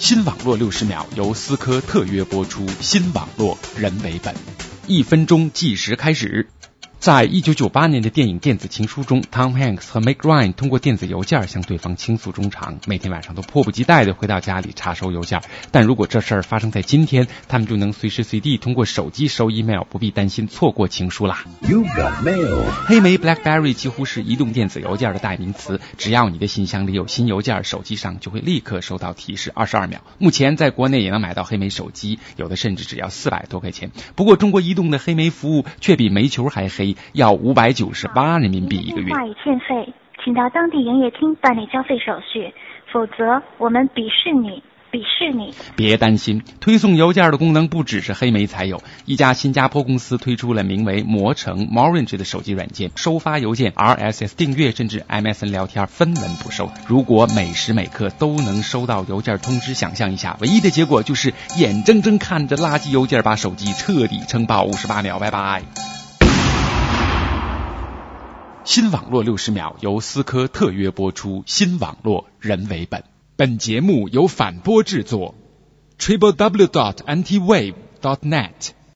新网络六十秒由思科特约播出，新网络人为本，一分钟计时开始。在一九九八年的电影《电子情书》中，Tom Hanks 和 Meg Ryan 通过电子邮件向对方倾诉衷肠，每天晚上都迫不及待地回到家里查收邮件。但如果这事儿发生在今天，他们就能随时随地通过手机收 email，不必担心错过情书啦。You got mail. 黑莓 BlackBerry 几乎是移动电子邮件的代名词，只要你的信箱里有新邮件，手机上就会立刻收到提示，二十二秒。目前在国内也能买到黑莓手机，有的甚至只要四百多块钱。不过中国移动的黑莓服务却比煤球还黑，要五百九十八人民币一个月电。话已欠费，请到当地营业厅办理交费手续，否则我们鄙视你，鄙视你。别担心，推送邮件的功能不只是黑莓才有。一家新加坡公司推出了名为魔城 （Morange） 的手机软件，收发邮件、RSS 订阅，甚至 MSN 聊天分文不收。如果每时每刻都能收到邮件通知，想象一下，唯一的结果就是眼睁睁看着垃圾邮件把手机彻底撑爆。五十八秒，拜拜。新网络六十秒由思科特约播出，新网络人为本。本节目由反播制作，triple w dot antiwave dot net。